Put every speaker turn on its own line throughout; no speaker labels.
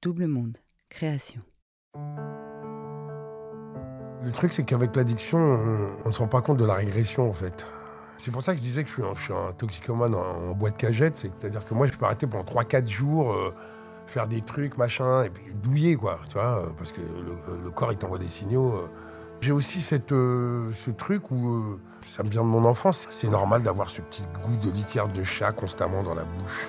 Double Monde, création.
Le truc, c'est qu'avec l'addiction, on ne se rend pas compte de la régression, en fait. C'est pour ça que je disais que je suis un, toxicomane en, boîte cagette. C'est-à-dire que moi, je peux arrêter pendant 3-4 jours, euh, faire des trucs, machin, et puis douiller, quoi. Tu vois, euh, parce que le, corps, il t'envoie des signaux. euh. J'ai aussi cette, ce truc où ça me vient de mon enfance. C'est normal d'avoir ce petit goût de litière de chat constamment dans la bouche.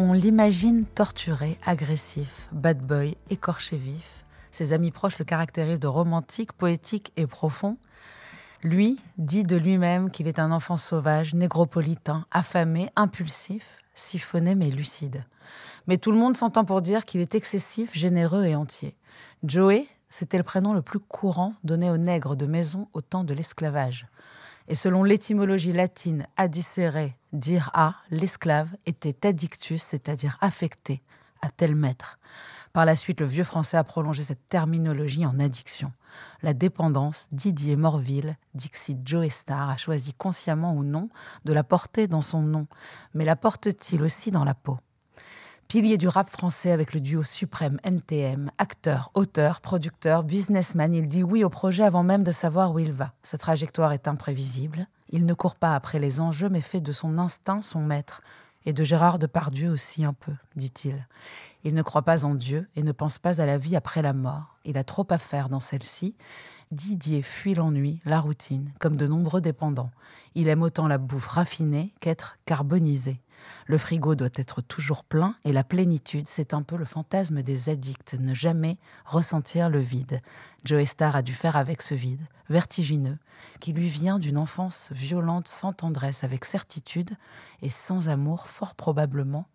On l'imagine torturé, agressif, bad boy, écorché vif. Ses amis proches le caractérisent de romantique, poétique et profond. Lui dit de lui-même qu'il est un enfant sauvage, négropolitain, affamé, impulsif, siphonné mais lucide. Mais tout le monde s'entend pour dire qu'il est excessif, généreux et entier. Joey, c'était le prénom le plus courant donné aux nègres de maison au temps de l'esclavage. Et selon l'étymologie latine adicere, dire à, l'esclave était addictus, c'est-à-dire affecté, à tel maître. Par la suite, le vieux français a prolongé cette terminologie en addiction. La dépendance, Didier Morville, Dixit Joe Star, a choisi consciemment ou non de la porter dans son nom, mais la porte-t-il aussi dans la peau? Pilier du rap français avec le duo suprême NTM, acteur, auteur, producteur, businessman, il dit oui au projet avant même de savoir où il va. Sa trajectoire est imprévisible. Il ne court pas après les enjeux, mais fait de son instinct son maître. Et de Gérard Depardieu aussi un peu, dit-il. Il ne croit pas en Dieu et ne pense pas à la vie après la mort. Il a trop à faire dans celle-ci. Didier fuit l'ennui, la routine, comme de nombreux dépendants. Il aime autant la bouffe raffinée qu'être carbonisé. Le frigo doit être toujours plein et la plénitude, c'est un peu le fantasme des addicts, ne jamais ressentir le vide. Joe Star a dû faire avec ce vide, vertigineux, qui lui vient d'une enfance violente sans tendresse, avec certitude et sans amour, fort probablement.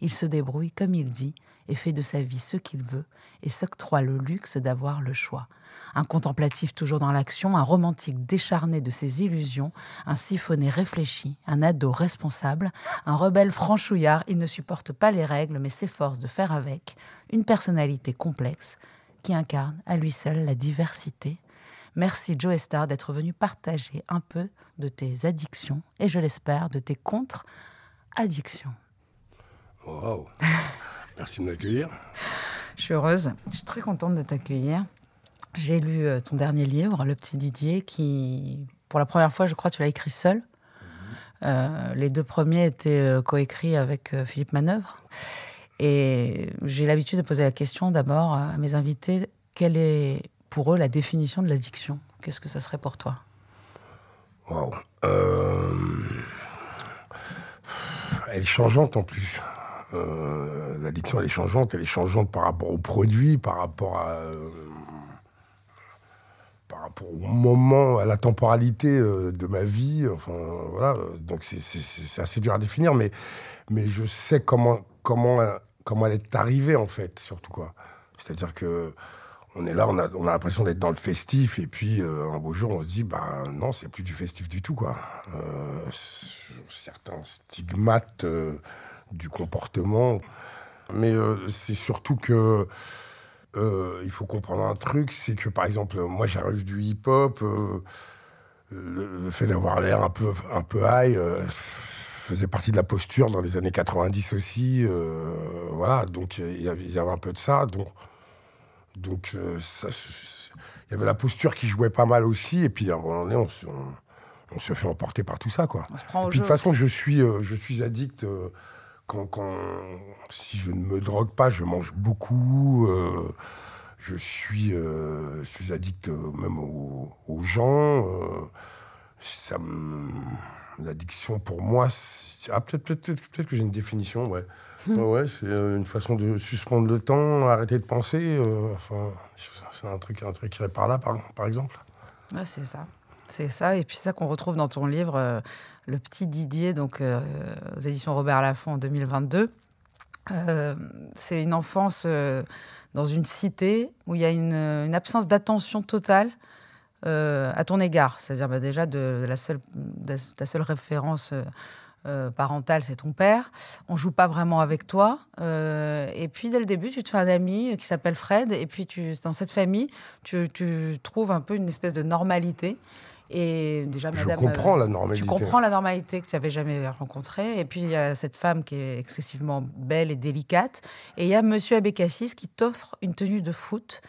Il se débrouille comme il dit et fait de sa vie ce qu'il veut et s'octroie le luxe d'avoir le choix. Un contemplatif toujours dans l'action, un romantique décharné de ses illusions, un siphonné réfléchi, un ado responsable, un rebelle franchouillard, il ne supporte pas les règles mais s'efforce de faire avec, une personnalité complexe qui incarne à lui seul la diversité. Merci Joe Star d'être venu partager un peu de tes addictions et je l'espère de tes contre-addictions.
Wow. Merci de m'accueillir.
Je suis heureuse, je suis très contente de t'accueillir. J'ai lu euh, ton dernier livre, Le Petit Didier, qui, pour la première fois, je crois, tu l'as écrit seul. Euh, les deux premiers étaient euh, coécrits avec Philippe Manœuvre. Et j'ai l'habitude de poser la question d'abord à mes invités quelle est pour eux la définition de l'addiction? Qu'est-ce que ça serait pour toi?
Wow. Euh, Elle est changeante en plus. Euh, L'addiction, elle est changeante. Elle est changeante par rapport au produit, par rapport à. euh, par rapport au moment, à la temporalité euh, de ma vie. Enfin, voilà. Donc, c'est- assez dur à définir, mais, mais je sais comment, comment, comment elle est arrivée, en fait, surtout, quoi. C'est-à-dire que. On est là, on a, on a l'impression d'être dans le festif, et puis un beau jour, on se dit, bah non, c'est plus du festif du tout, quoi. Certains stigmates du comportement. Mais euh, c'est surtout que euh, il faut comprendre un truc, c'est que par exemple, moi j'arrive du hip-hop, euh, le, le fait d'avoir l'air un peu, un peu high euh, faisait partie de la posture dans les années 90 aussi. voilà, donc il y, avait, il y avait un peu de ça. Donc, donc il y avait la posture qui jouait pas mal aussi. Et puis à un moment donné, on se, on- on se fait emporter par tout ça, quoi. Et puis de toute façon, je suis, je suis addict. Quand, quand, si je ne me drogue pas, je mange beaucoup. euh, je suis, euh, je suis addict euh, même aux, aux gens. euh, ça L'addiction, pour moi, ah, peut-être peut peut que j'ai une définition, ouais. ouais, ouais, c'est une façon de suspendre le temps, arrêter de penser. euh, enfin, c'est un truc, un truc qui irait par là, par, par exemple.
Ouais, c'est ça. C'est ça. Et puis ça qu'on retrouve dans ton livre, euh, Le Petit Didier, donc euh, aux éditions Robert Laffont en 2022. Euh, c'est une enfance euh, dans une cité où il y a une, absence d'attention totale à ton égard. C'est-à-dire bah, déjà de, la seule, ta seule référence euh, parentale, c'est ton père. On joue pas vraiment avec toi. Et puis dès le début, tu te fais un ami qui s'appelle Fred. Et puis tu, dans cette famille, tu trouves un peu une espèce de normalité. Et déjà,
Je
madame,
comprends
euh,
la normalité.
tu comprends la normalité que tu n'avais jamais rencontrée. Et puis, il y a cette femme qui est excessivement belle et délicate. Et il y a Monsieur Abécassis qui t'offre une tenue de foot.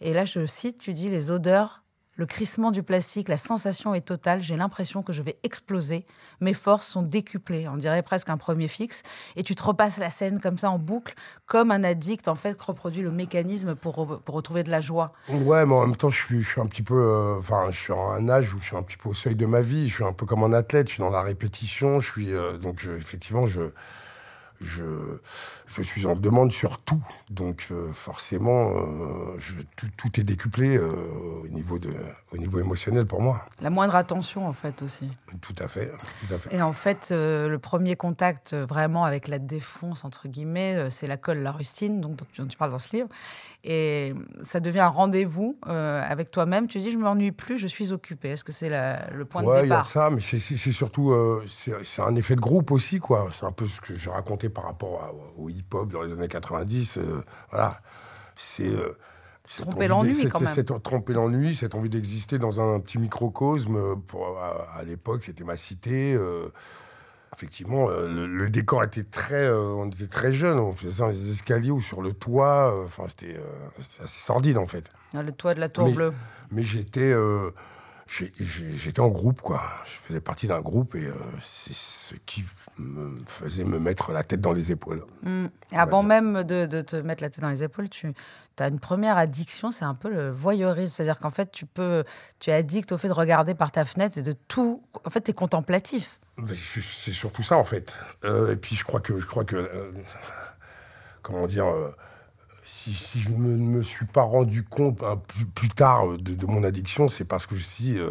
Et là, je cite, tu dis les odeurs, le crissement du plastique, la sensation est totale. J'ai l'impression que je vais exploser. Mes forces sont décuplées. On dirait presque un premier fixe. Et tu te repasses la scène comme ça en boucle, comme un addict, en fait, reproduit le mécanisme pour, pour retrouver de la joie.
Ouais, mais en même temps, je suis, un petit peu. euh, Enfin, je suis à un âge où je suis un petit peu au seuil de ma vie. Je suis un peu comme un athlète. Je suis dans la répétition. Je suis. euh, donc, effectivement, je. Je, je suis en demande sur tout. Donc, euh, forcément, euh, je- tout, tout est décuplé euh, au, niveau de, au niveau émotionnel pour moi.
La moindre attention, en fait, aussi.
Tout à fait. Tout à fait.
Et en fait, le premier contact vraiment avec la défonce, entre guillemets, c'est la colle, la rustine, donc, dont, tu, dont tu parles dans ce livre. Et ça devient un rendez-vous avec toi-même. Tu dis, je ne m'ennuie plus, je suis occupé. Est-ce que c'est le point
Ouais,
de
il y a
départ
ça, mais c'est- surtout c'est c'est un effet de groupe aussi, quoi. C'est un peu ce que je racontais par rapport à- au hip-hop dans les années 90. euh, voilà, c'est euh, cette
Tromper l'ennui,
cette-
quand même.
cette- tromper l'ennui, cette envie d'exister dans un petit microcosme. euh, Pour, à à l'époque, c'était ma cité. euh, Effectivement, le, le décor était très, on était très jeunes, on faisait ça dans les escaliers ou sur le toit. Enfin, c'était assez sordide en fait.
Ah, Le toit de la tour
Mais-
bleue.
Mais j'étais j'étais en groupe, quoi. Je faisais partie d'un groupe et euh, c'est ce qui me faisait me mettre la tête dans les épaules.
Mm. Et avant même de, de te mettre la tête dans les épaules, tu as une première addiction, c'est un peu le voyeurisme. C'est-à-dire qu'en fait, tu peux, tu es addict au fait de regarder par ta fenêtre et de tout. En fait, tu es contemplatif.
C'est surtout ça, en fait. Euh, et puis, je crois que, je crois que euh, comment dire, si, je ne me, suis pas rendu compte hein, plus, tard de, de mon addiction, c'est parce que euh,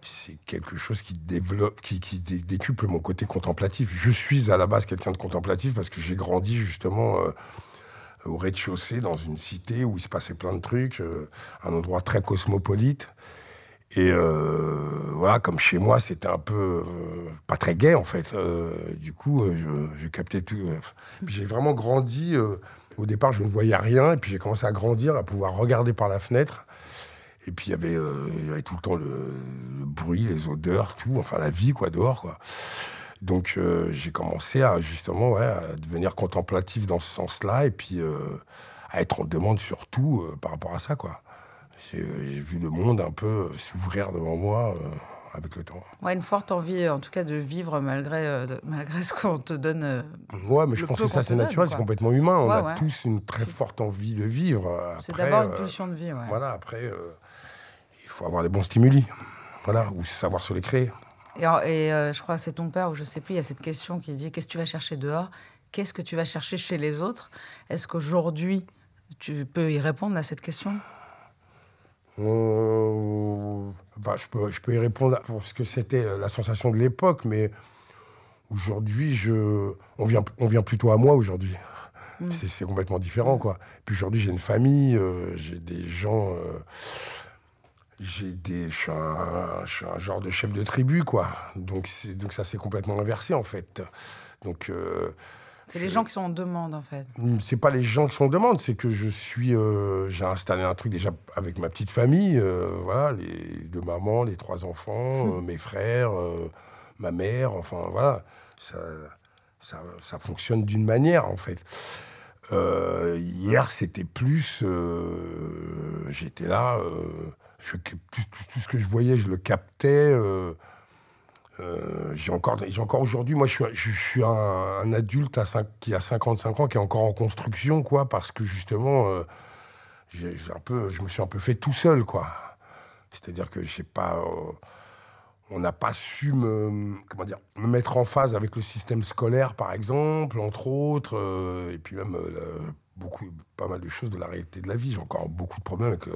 c'est quelque chose qui développe, qui, qui dé- décuple mon côté contemplatif. Je suis à la base quelqu'un de contemplatif parce que j'ai grandi justement euh, au rez-de-chaussée dans une cité où il se passait plein de trucs, euh, un endroit très cosmopolite. Et euh, voilà, comme chez moi, c'était un peu euh, pas très gai en fait. Euh, du coup, euh, je captais tout. euh. J'ai vraiment grandi. Au départ, je ne voyais rien, et puis j'ai commencé à grandir, à pouvoir regarder par la fenêtre. Et puis il y avait, euh, tout le temps le, bruit, les odeurs, tout, enfin la vie quoi dehors quoi. Donc euh, j'ai commencé à justement à devenir contemplatif dans ce sens-là, et puis euh, à être en demande surtout par rapport à ça quoi. J'ai vu le monde un peu s'ouvrir devant moi avec le temps.
Ouais, une forte envie, en tout cas, de vivre malgré, euh, malgré ce qu'on te donne. euh,
Ouais, mais je pense que ça c'est naturel, c'est complètement humain. On a
ouais.
tous une très forte envie de vivre.
C'est d'abord une
euh,
pulsion de vie, ouais.
Voilà, après, euh, il faut avoir les bons stimuli. Voilà, ou savoir se les créer.
Et, euh, je crois que c'est ton père, ou je sais plus, il y a cette question qui dit qu'est-ce que tu vas chercher dehors? Qu'est-ce que tu vas chercher chez les autres? Est-ce qu'aujourd'hui, tu peux y répondre à cette question?
Euh, je, peux, je peux y répondre pour ce que c'était euh, la sensation de l'époque, mais aujourd'hui, je, on, vient, on vient plutôt à moi aujourd'hui. C'est, c'est complètement différent, quoi. Puis aujourd'hui, j'ai une famille, euh, j'ai des gens. euh, j'ai des, je, suis un, je suis un genre de chef de tribu, quoi. Donc, donc ça s'est complètement inversé, en fait. Donc. euh,
C'est les gens qui sont en demande, en fait.
Mm, c'est pas les gens qui sont en demande, c'est que je suis, euh, j'ai installé un truc déjà avec ma petite famille, euh, voilà, les deux mamans, les trois enfants, euh, mes frères, ma mère, enfin voilà, ça, ça, ça fonctionne d'une manière en fait. Hier, c'était plus, j'étais là, je, tout, tout- tout ce que je voyais, je le captais. Euh, j'ai encore, j'ai encore aujourd'hui, moi, je suis, un, adulte qui a 55 ans, qui est encore en construction, quoi, parce que justement, euh, j'ai, un peu, je me suis un peu fait tout seul, quoi. C'est-à-dire que j'ai pas, euh, on n'a pas su me, comment dire, me mettre en phase avec le système scolaire, par exemple, entre autres, et puis même beaucoup, pas mal de choses de la réalité de la vie. J'ai encore beaucoup de problèmes avec.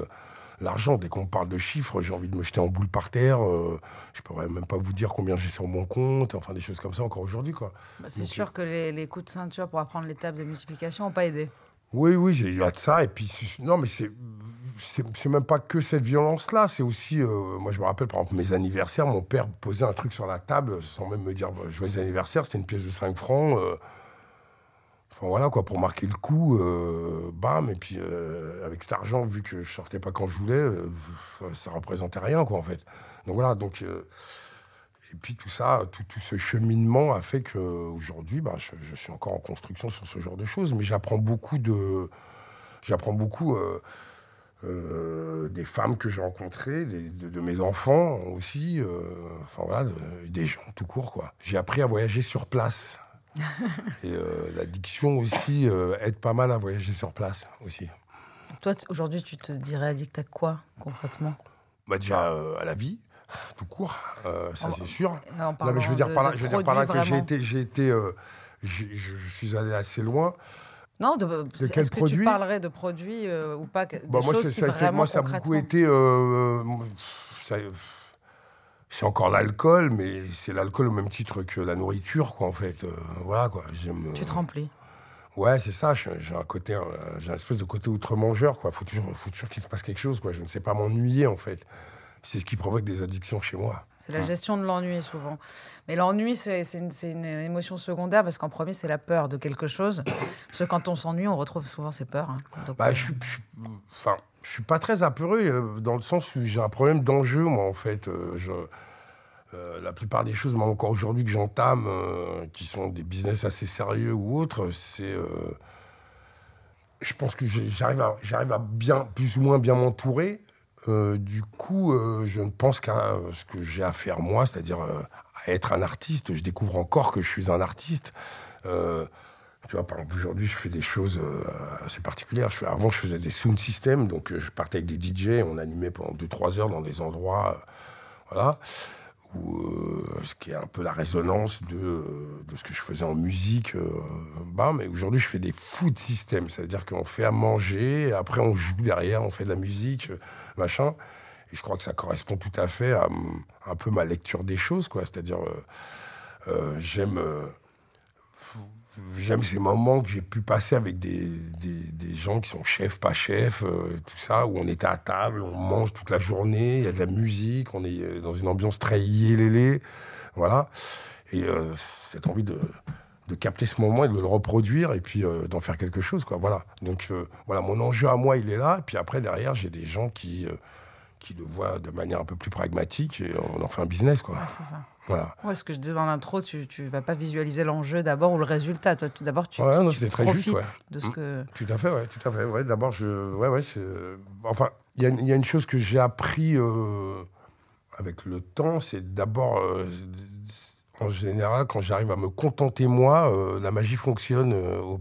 L'argent, dès qu'on parle de chiffres, j'ai envie de me jeter en boule par terre. euh, je pourrais même pas vous dire combien j'ai sur mon compte, enfin des choses comme ça encore aujourd'hui, quoi.
Bah, c'est sûr que les, les coups de ceinture pour apprendre l'étape de multiplication n'ont pas aidé.
Oui, oui, j'ai- a de ça. Et puis, non, mais c'est, c'est, c'est même pas que cette violence-là. C'est aussi, euh, moi, je me rappelle, par exemple, mes anniversaires, mon père posait un truc sur la table sans même me dire bah, joyeux anniversaire. C'était une pièce de 5 francs. euh, Enfin, voilà, quoi, pour marquer le coup, euh, bam. Et puis, euh, avec cet argent, vu que je sortais pas quand je voulais, euh, ça représentait rien, quoi, en fait. Donc, voilà, donc. euh, et puis tout ça, tout, ce cheminement a fait qu'aujourd'hui, bah, je, suis encore en construction sur ce genre de choses, mais j'apprends beaucoup de, j'apprends beaucoup des femmes que j'ai rencontrées, de, mes enfants aussi, enfin voilà, de- des gens tout court quoi. J'ai appris à voyager sur place. Et euh, l'addiction aussi euh, aide pas mal à voyager sur place aussi.
Toi, aujourd'hui, tu te dirais addict à quoi, concrètement?
Bah déjà euh, à la vie, tout court, ça c'est sûr. Non, mais je veux dire
de-
par là,
de
je veux dire par là que j'ai été, j'ai été, je, je suis allé assez loin.
Non, de,
quel
est-ce que tu
produit?
parlerais de produits euh, ou pas des
Bah, moi,
choses
c'est-
qui
ça,
vraiment
moi, ça a beaucoup été. euh, ça- c'est encore l'alcool, mais c'est l'alcool au même titre que la nourriture, quoi, en fait. Euh, voilà, quoi. J'aime.
Tu te
euh,
remplis.
Ouais, c'est ça. J'ai j'ai un côté, euh, j'ai un espèce de côté outre-mangeur, quoi. Faut toujours, faut toujours qu'il se passe quelque chose, quoi. Je ne sais pas m'ennuyer, en fait. C'est ce qui provoque des addictions chez moi.
C'est la gestion de l'ennui souvent. Mais l'ennui, c'est une, émotion secondaire parce qu'en premier, c'est la peur de quelque chose. Parce que quand on s'ennuie, on retrouve souvent ses peurs. hein. Donc,
Bah,
euh,
je suis, je suis- enfin, je suis pas très apeuré euh, dans le sens où j'ai un problème d'enjeu, moi, en fait. Euh, je, euh, la plupart des choses, même encore aujourd'hui, que j'entame, euh, qui sont des business assez sérieux ou autres, c'est. euh, je pense que j'arrive à, j'arrive à bien, plus ou moins bien m'entourer. Euh, du coup, euh, je ne pense qu'à euh, ce que j'ai à faire moi, c'est-à-dire à être un artiste. Je découvre encore que je suis un artiste. Tu vois, par exemple, aujourd'hui, je fais des choses assez particulières. Avant, je faisais des sound systems, donc je partais avec des DJ, on animait pendant 2-3 heures dans des endroits, voilà, où, euh, ce qui est un peu la résonance de, euh, ce que je faisais en musique. Bah, mais aujourd'hui, je fais des food systems, c'est-à-dire qu'on fait à manger, après on joue derrière, on fait de la musique, machin. et je crois que ça correspond tout à fait à m- un peu ma lecture des choses, quoi. C'est-à-dire, j'aime. J'aime ces moments que j'ai pu passer avec des, des, des gens qui sont chefs, pas chefs, euh, tout ça, où on était à table, on mange toute la journée, il y a de la musique, on est euh, dans une ambiance très yélélé, voilà. Et euh, cette envie de, de capter ce moment et de le reproduire et puis d'en faire quelque chose, quoi, voilà. Donc voilà, mon enjeu à moi, il est là, et puis après, derrière, j'ai des gens qui, qui le voient de manière un peu plus pragmatique et on en fait un business, quoi.
Ouais, c'est ça.
Voilà.
Ouais, ce que je disais dans l'intro, tu, tu vas pas visualiser l'enjeu d'abord ou le résultat. Toi, d'abord, tu,
Ouais, non,
tu
c'est très
profites
juste,
de ce
Mm.
que.
Tout à fait, ouais, tout à fait. Ouais, d'abord, je, ouais, ouais, c'est, enfin, il y, a une- il y a une chose que j'ai appris euh, avec le temps, c'est d'abord, euh, en général, quand j'arrive à me contenter moi, euh, la magie fonctionne au-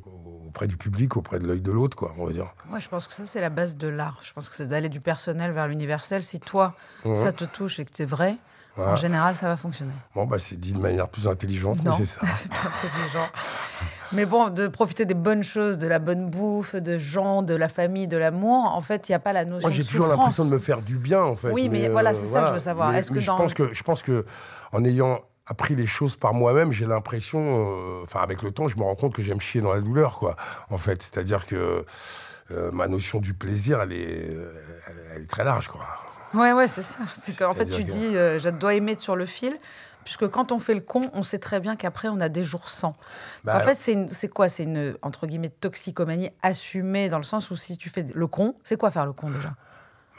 auprès du public, auprès de l'œil de l'autre, quoi, on va dire.
Moi, je pense que ça, c'est la base de l'art. Je pense que c'est d'aller du personnel vers l'universel. Si toi, ça te touche et que c'est vrai, en général, ça va fonctionner.
Bon, bah, c'est dit de manière plus intelligente, mais c'est ça.
pas intelligent. Mais bon, de profiter des bonnes choses, de la bonne bouffe, de gens, de la famille, de l'amour, en fait, il n'y a pas la notion
Moi, j'ai toujours l'impression de me faire du bien, en fait.
Oui, mais voilà, c'est ça que je veux savoir.
Mais-
Est-ce que dans-
je pense que je pense que en ayant appris les choses par moi-même, j'ai l'impression, euh, enfin, avec le temps, je me rends compte que j'aime chier dans la douleur, quoi. En fait, c'est-à-dire que euh, ma notion du plaisir, elle est, elle est très large, quoi.
Ouais, ouais, c'est ça. C'est qu'en fait, tu
que-
dis, euh, je dois aimer sur le fil, puisque quand on fait le con, on sait très bien qu'après, on a des jours sans.
Bah,
en fait, c'est quoi? C'est une, entre guillemets, toxicomanie assumée, dans le sens où si tu fais le con, c'est quoi faire le con déjà?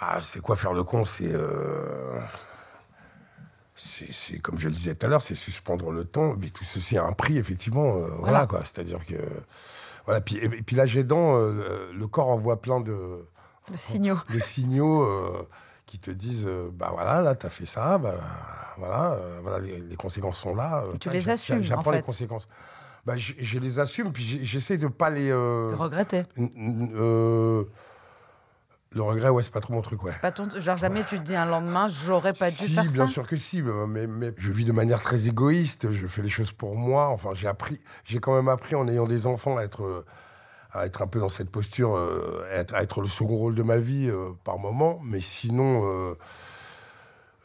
Ah, c'est quoi faire le con? C'est. euh, C'est comme je le disais tout à l'heure, c'est suspendre le temps. Mais tout ceci a un prix, effectivement. euh, voilà. quoi. C'est-à-dire que. Voilà. Puis, et, puis là, j'ai dents, euh, le, corps envoie plein de,
Le signaux.
de signaux euh, qui te disent euh, bah voilà, là, t'as fait ça, bah voilà, voilà les, les conséquences sont là.
Et tu les assumes,
J'apprends
en
les conséquences. Bah, je, je les assume, puis j'essaie de pas les.
Regretter.
Le regret, ouais, c'est pas trop mon truc, ouais.
Pas ton- genre, jamais tu te dis un lendemain, j'aurais pas dû
si,
faire
bien
ça.
sûr que si, mais, mais- je vis de manière très égoïste, je fais les choses pour moi. Enfin, j'ai appris, j'ai quand même appris en ayant des enfants à être, à être un peu dans cette posture, euh, à, être, à être le second rôle de ma vie euh, par moment. Mais sinon, euh,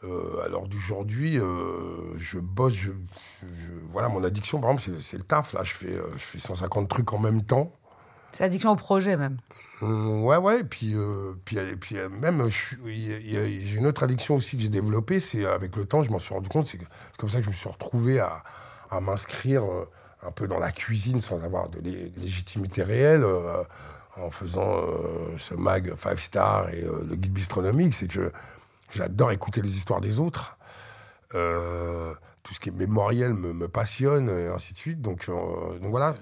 euh, à l'heure d'aujourd'hui, euh, je bosse. Je, je- je- voilà, mon addiction, par exemple, c'est- le taf. Là, je fais, je fais 150 trucs en même temps.
C'est addiction au projet même.
Hum, Ouais, ouais, et puis, euh, puis, puis euh, même, j'ai une autre addiction aussi que j'ai développée, c'est avec le temps, je m'en suis rendu compte, c'est comme ça que je me suis retrouvé à, m'inscrire euh, un peu dans la cuisine sans avoir de lé- légitimité réelle, euh, en faisant euh, ce mag Five Star et euh, le guide bistronomique, c'est que j'adore écouter les histoires des autres. Euh, tout ce qui est mémoriel me, passionne, et ainsi de suite. Donc, euh, donc voilà,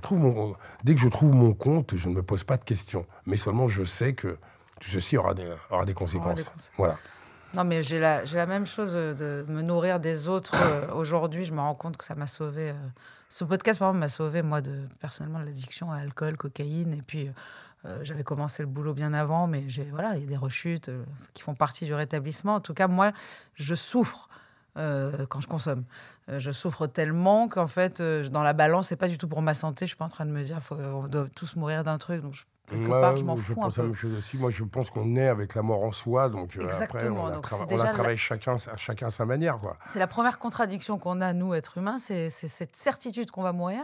trouve mon, dès que je trouve mon compte, je ne me pose pas de questions. Mais seulement je sais que tout ceci aura des, aura des conséquences. Voilà.
Non, mais j'ai la, même chose euh, de me nourrir des autres. euh, Aujourd'hui, je me rends compte que ça m'a sauvé. euh, ce podcast, par exemple, m'a sauvé, moi, de, personnellement, de l'addiction à l'alcool, cocaïne. Et puis, euh, j'avais commencé le boulot bien avant, mais voilà, il y a des rechutes qui font partie du rétablissement. En tout cas, moi, je souffre. Euh, quand je consomme, Euh, je souffre tellement qu'en fait, euh, dans la balance, c'est pas du tout pour ma santé. Je suis pas en train de me dire, faut, on doit tous mourir d'un truc. Donc, je, quelque
Ouais,
part, je m'en fous un
pense la
peu.
même chose aussi. Moi, je pense qu'on est avec la mort en soi. Donc après, on la, la
la-
travaille chacun, chacun à sa manière.
C'est la première contradiction qu'on a, nous, êtres humains, c'est cette certitude qu'on va mourir,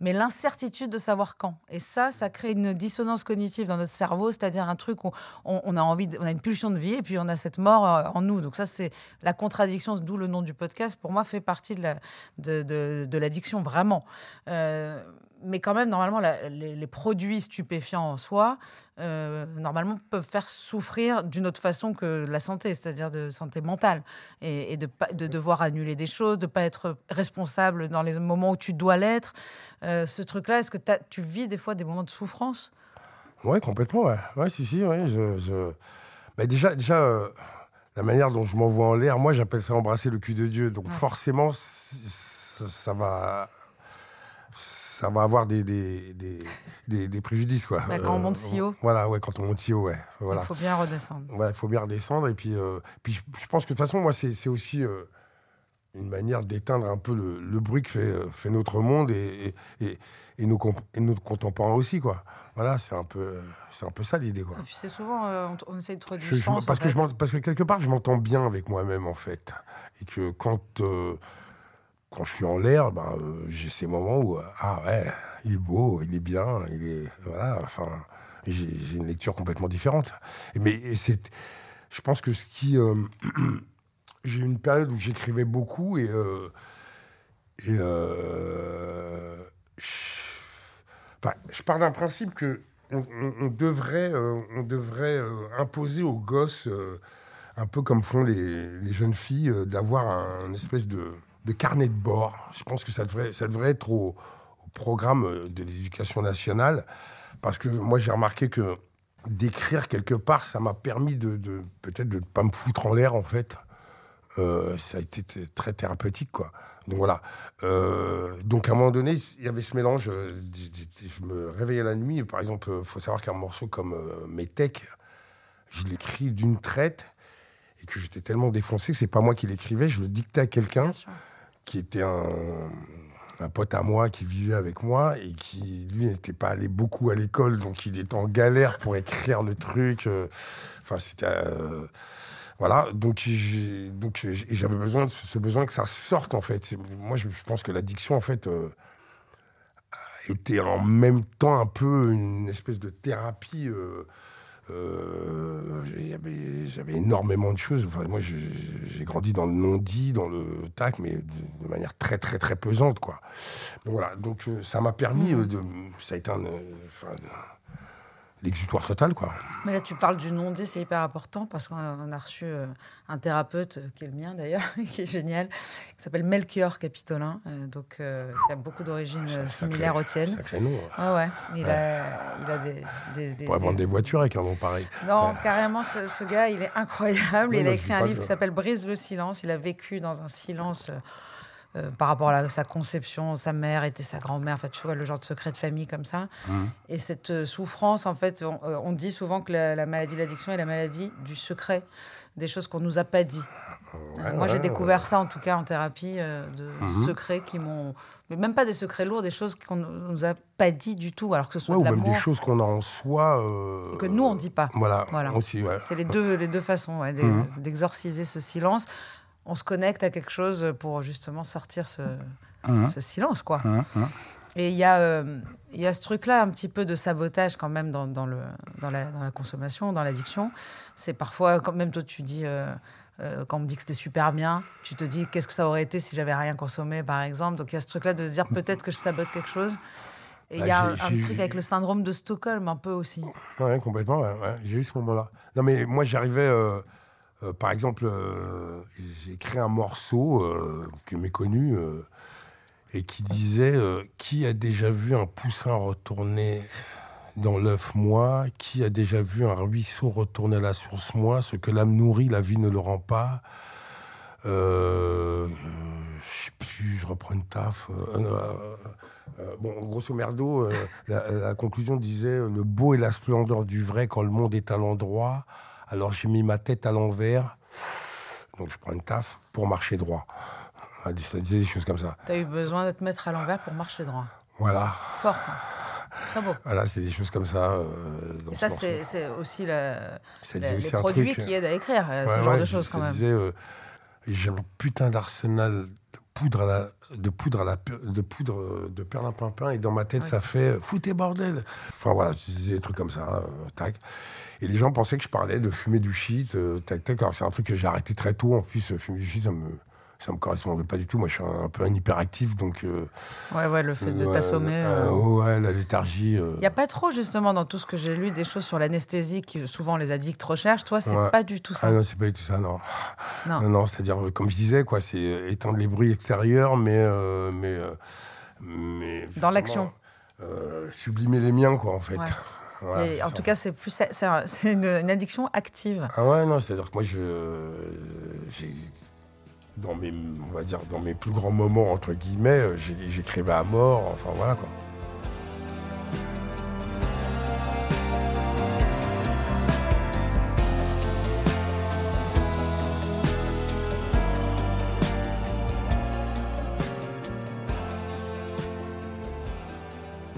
mais l'incertitude de savoir quand. Et ça, ça crée une dissonance cognitive dans notre cerveau, c'est-à-dire un truc où on, a envie, on a une pulsion de vie, et puis on a cette mort euh, en nous. Donc ça, c'est la contradiction, d'où le nom du podcast, pour moi, fait partie de l'addiction, vraiment. Euh, mais quand même, normalement, la- les, les produits stupéfiants en soi, euh, normalement, peuvent faire souffrir d'une autre façon que la santé, c'est-à-dire de santé mentale, et, et de, devoir annuler des choses, de pas être responsable dans les moments où tu dois l'être. Euh, ce truc-là, est-ce que tu vis des fois des moments de souffrance?
Ouais, complètement. Ouais, ouais si, si. Ouais, je, je- Mais déjà, déjà euh, la manière dont je m'envoie en l'air, moi, j'appelle ça embrasser le cul de Dieu. Donc forcément, ça va. Ça va avoir des, des, des, des- des préjudices, quoi.
Bah, quand on monte si haut.
Voilà, ouais, quand on monte si haut, ouais. Voilà.
Il faut bien redescendre.
Ouais, il faut bien redescendre. Et puis, euh, puis je, je pense que de toute façon, moi, c'est aussi. euh, une manière d'éteindre un peu le, le bruit que fait, fait notre monde et, et, et, nos, et nos contemporains aussi, quoi. Voilà, c'est un peu, un peu ça l'idée, quoi.
C'est souvent, euh, on, on essaie de trouver du
Je- je-
sens.
parce,
en
que je parce que quelque part, je m'entends bien avec moi-même, en fait. Et que quand, euh, quand je suis en l'air, ben, euh, j'ai ces moments où, euh, ah ouais, il est beau, il est bien, il est. Voilà, enfin, j'ai une lecture complètement différente. Mais c'est. Je pense que ce qui. euh, j'ai eu une période où j'écrivais beaucoup et. et. je, pars d'un principe que on, devrait, on devrait imposer aux gosses, un peu comme font les, les jeunes filles, d'avoir un, espèce de, de carnet de bord. Je pense que ça devrait, être au, programme euh, de l'éducation nationale, parce que moi j'ai remarqué que d'écrire quelque part, ça m'a permis de, peut-être de ne pas me foutre en l'air en fait. Euh, ça a été très thérapeutique, quoi. Donc voilà. Euh, donc à un moment donné, il y avait ce mélange. Je me réveillais la nuit. Par exemple, il faut savoir qu'un morceau comme euh, Métèque, je l'écris d'une traite et que j'étais tellement défoncé que c'est pas moi qui l'écrivais. Je le dictais à quelqu'un. Qui était un, pote à moi qui vivait avec moi et qui, lui, n'était pas allé beaucoup à l'école, donc il était en galère pour écrire le truc. euh, Enfin, c'était. euh, voilà, donc donc j'avais besoin de ce besoin que ça sorte en fait. Moi, je, pense que l'addiction en fait euh, était en même temps un peu une espèce de thérapie. Euh, J'avais énormément de choses. Enfin, moi, j'ai grandi dans le non-dit, dans le tac, mais de, de manière très, très, très pesante, quoi. Donc voilà. Donc euh, ça m'a permis euh, de. Ça a été un. euh, enfin, l'exutoire total, quoi.
Mais là, tu parles du non-dit, c'est hyper important parce qu'on a, reçu euh, un thérapeute, euh, qui est le mien d'ailleurs, qui est génial, qui s'appelle Melchior Capitolin, euh, donc euh, qui a beaucoup d'origines
Sacré-
similaires aux tiennes.
Sacré nom. hein.
Ouais, ouais. Il a, il a des. des, des-
pourrait vendre
des-
des voitures avec un nom pareil.
Non, carrément, ce, ce gars, il est incroyable. Il a écrit un livre
que-
qui s'appelle Brise le silence. Il a vécu dans un silence euh, par rapport à la- sa conception. Sa mère était sa grand-mère. Enfin, tu vois, le genre de secret de famille comme ça.
Mmh.
Et cette euh, souffrance, en fait, on, euh, on dit souvent que la, la maladie de l'addiction est la maladie du secret, des choses qu'on nous a pas dit. Moi, j'ai
ouais,
découvert ça, en tout cas, en thérapie, euh, de
Mmh.
secrets qui m'ont... Mais même pas des secrets lourds, des choses qu'on nous a pas dit du tout, alors que ce soit
ou même des choses qu'on a en soi.
que nous, on dit pas.
Voilà,
Voilà.
aussi.
C'est les deux, les deux façons
Mhm.
d'exorciser ce silence. On se connecte à quelque chose pour justement sortir ce,
Mhm.
ce silence, quoi. Et il y, a, euh, y a ce truc-là, un petit peu de sabotage quand même dans, dans le, dans, la, dans la consommation, dans l'addiction. C'est parfois, quand même toi tu dis, euh, euh, quand on me dit que c'était super bien, tu te dis qu'est-ce que ça aurait été si j'avais rien consommé, par exemple? Donc il y a ce truc-là de se dire peut-être que je sabote quelque chose. Et il y a
Bah,
un, un truc avec le syndrome de Stockholm, un peu aussi.
Ouais, complètement. ouais, ouais. J'ai eu ce moment-là. Non, mais moi, j'arrivais. Euh, par exemple, euh, j'ai créé un morceau euh, que méconnu euh, et qui disait Qui a déjà vu un poussin retourner dans l'œuf, moi? Qui a déjà vu un ruisseau retourner à la source, moi? Ce que l'âme nourrit, la vie ne le rend pas. Je sais plus, je reprends une taf. bon, grosso merdo, la, la conclusion disait le beau et la splendeur du vrai quand le monde est à l'endroit. Alors j'ai mis ma tête à l'envers. Donc je prends une taf pour marcher droit. Ça disait des choses comme ça.
Tu as eu besoin de te mettre à l'envers pour marcher droit.
Voilà.
Fort, ça. Très beau.
Voilà, c'est des choses comme ça. euh, dans
Et
ce
ça, c'est aussi le- le- les
aussi un
produits qui aident à écrire, euh, ce
Ouais,
genre
ouais,
de choses quand même.
disait, euh, j'ai un putain d'arsenal poudre à la, de poudre à la, de poudre euh, de perlimpinpin et dans ma tête ça fait euh, foutez bordel. Enfin voilà, je disais des trucs comme ça, euh, tac. Et les gens pensaient que je parlais de fumer du shit, euh, tac tac. Alors c'est un truc que j'ai arrêté très tôt. En plus, fumer du shit, ça me ça me correspondait pas du tout. Moi, je suis un, un peu un hyperactif, donc. euh,
Ouais, ouais, le fait de
ouais,
t'assommer.
euh,
euh.
ouais, la léthargie. euh,
Il n'y a pas trop, justement, dans tout ce que j'ai lu, des choses sur l'anesthésie qui souvent les addicts recherchent. Toi, c'est
Ouais.
pas du tout ça.
Ah non, c'est pas du tout ça, non.
Non.
Non, non, c'est-à-dire, euh, comme je disais, quoi, c'est euh, éteindre les bruits extérieurs, mais. euh, mais, euh, mais
Dans l'action.
euh, sublimer les miens, quoi, en fait.
Ouais. Et en tout cas, c'est plus, c'est une, une addiction active.
Ah ouais, non, c'est-à-dire que moi, je dans mes, on va dire, dans mes plus grands moments, entre guillemets, euh, j'écrivais à mort, enfin voilà quoi.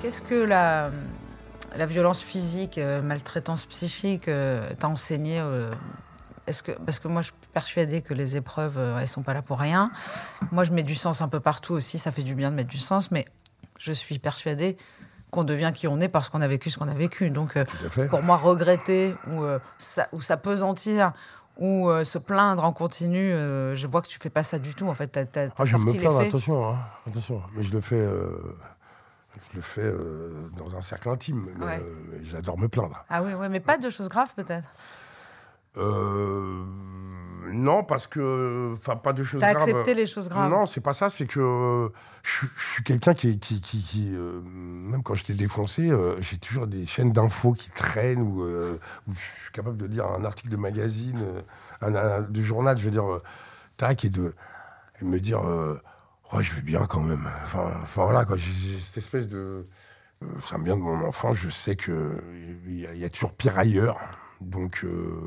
Qu'est-ce que la, violence physique, euh, maltraitance psychique euh, t'a enseigné est-ce que, Parce que moi, je suis persuadée que les épreuves, euh, elles sont pas là pour rien. Moi, je mets du sens un peu partout aussi. Ça fait du bien de mettre du sens, mais je suis persuadée qu'on devient qui on est parce qu'on a vécu ce qu'on a vécu. Donc, euh, pour moi, regretter ou, euh, ça- ou s'apesantir ou euh, se plaindre en continu, euh, je vois que tu fais pas ça du tout. En fait, t'as, t'as
Ah, je me plains, attention, hein, attention. Mais je le fais, je le fais dans un cercle intime.
Ouais.
j'adore me plaindre.
Ah oui, ouais, mais pas de choses graves peut-être.
Euh, non, parce que, enfin, pas de choses
T'as
graves.
accepté les choses graves.
Non, c'est pas ça. C'est que euh, je, je suis quelqu'un qui, qui, qui, qui, euh, même quand j'étais défoncé, euh, j'ai toujours des chaînes d'infos qui traînent où, où je suis capable de lire un article de magazine, un, un- de journal, je veux dire, tac, et de, et me dire, ouais, je vais bien quand même. Enfin, enfin voilà, quoi. J'ai cette espèce de, ça me vient de mon enfance. Je sais que il y, y a toujours pire ailleurs. Donc, euh,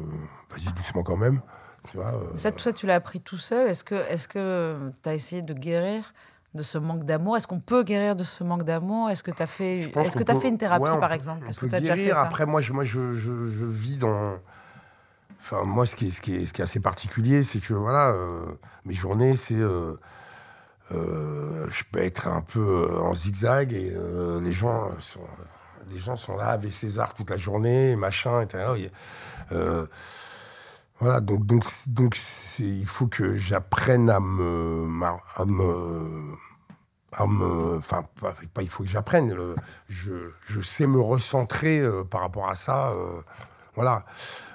vas-y doucement quand même. Tu vois, euh,
Ça, tout ça, tu l'as appris tout seul. Est-ce que est-ce que tu as essayé de guérir de ce manque d'amour? Est-ce qu'on peut guérir de ce manque d'amour? Est-ce que tu as fait est-ce que as
peut-
fait une thérapie
ouais,
par
peut-
exemple? Est-ce que tu as déjà fait
guérir.
ça?
Après, moi, je, moi je, je, je vis dans. Enfin, moi, ce qui est, ce qui est, ce qui est assez particulier, c'est que voilà, euh, mes journées, c'est. euh, euh, je peux être un peu en zigzag et les gens sont. Les gens sont là avec César toute la journée, machin, etc. Euh, voilà, donc, donc, donc il faut que j'apprenne à me, à me, à me, enfin, pas, pas il faut que j'apprenne. euh, Je, je sais me recentrer euh, par rapport à ça. euh, voilà.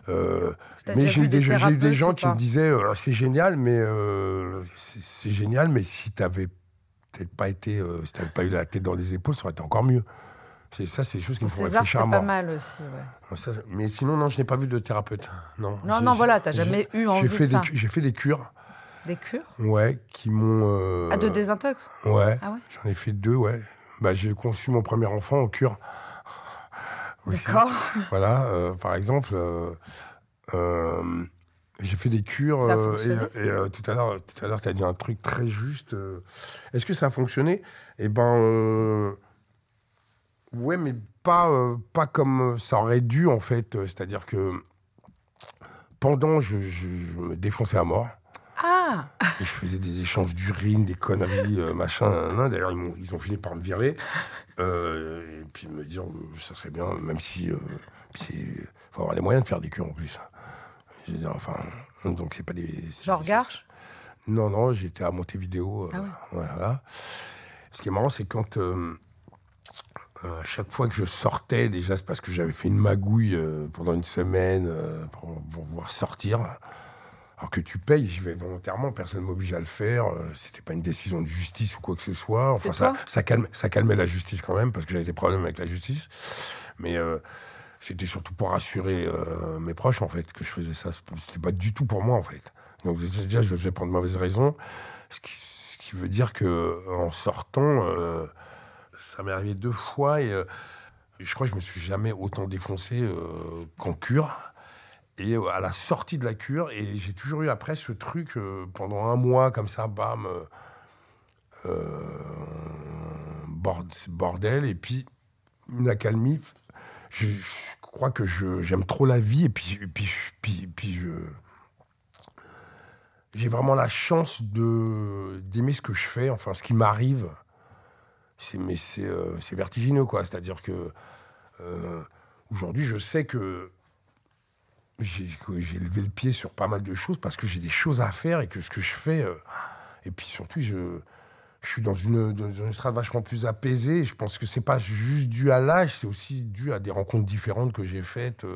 Mais j'ai eu
des
des, gens qui me disaient c'est génial, mais c'est génial, mais si t'avais peut-être pas été, si t'avais pas eu la tête dans les épaules, ça aurait été encore mieux. C'est ça, c'est des choses qui me font réfléchir à
pas mal aussi. ouais.
Ça, mais sinon, non, je n'ai pas vu de thérapeute. Non,
Non, non,
j'ai-
voilà, t'as jamais eu envie
fait
de ça.
J'ai fait des cures,
Des cures?
Ouais, qui m'ont. euh,
Ah, de désintox?
Ouais,
Ah ouais?
J'en ai fait deux, ouais. Bah, j'ai conçu mon premier enfant en cure.
D'accord.
Voilà, euh, par exemple, euh, j'ai fait des cures.
Ça a
et et, tout à l'heure, tout à l'heure, t'as dit un truc très juste. Est-ce que ça a fonctionné? Eh ben, ouais, mais pas, euh, pas comme ça aurait dû en fait. Euh, C'est-à-dire que pendant, je, je- je me défonçais à mort.
Ah
Et je faisais des échanges d'urine, des conneries, euh, machin. D'ailleurs, ils, ont fini par me virer. Euh, et puis me dire, euh, ça serait bien, même si. Il faut avoir les moyens de faire des cures en plus. hein. Je veux dire, enfin. Donc, c'est pas des.
Genre Garche?
Non, non, j'étais à Montevideo. euh,
Ah ouais.
voilà. Ce qui est marrant, c'est quand. Euh, à chaque fois que je sortais, déjà, c'est parce que j'avais fait une magouille euh, pendant une semaine euh, pour, pour pouvoir sortir. Alors que tu payes, j'y vais volontairement, personne ne m'oblige à le faire. C'était pas une décision de justice ou quoi que ce soit. Enfin, ça, ça, calme, ça calmait la justice quand même, parce que j'avais des problèmes avec la justice. Mais euh, c'était surtout pour rassurer euh, mes proches, en fait, que je faisais ça. C'était pas du tout pour moi, en fait. Donc déjà, je le faisais pour de mauvaises raisons. Ce qui, ce qui veut dire que en sortant, euh, ça m'est arrivé deux fois et euh, je crois que je me suis jamais autant défoncé euh, qu'en cure. Et euh, à la sortie de la cure, et j'ai toujours eu après ce truc pendant un mois comme ça, bam, bord- bordel, et puis une accalmie. Je, crois que j'aime trop la vie, et puis, puis, puis, puis j'ai vraiment la chance de d'aimer ce que je fais, enfin ce qui m'arrive. C'est mais c'est euh, c'est vertigineux quoi. C'est-à-dire que euh, aujourd'hui je sais que j'ai levé le pied sur pas mal de choses parce que j'ai des choses à faire et que ce que je fais euh, et puis surtout je je suis dans une, dans une vachement plus apaisée. Je pense que c'est pas juste dû à l'âge, c'est aussi dû à des rencontres différentes que j'ai faites.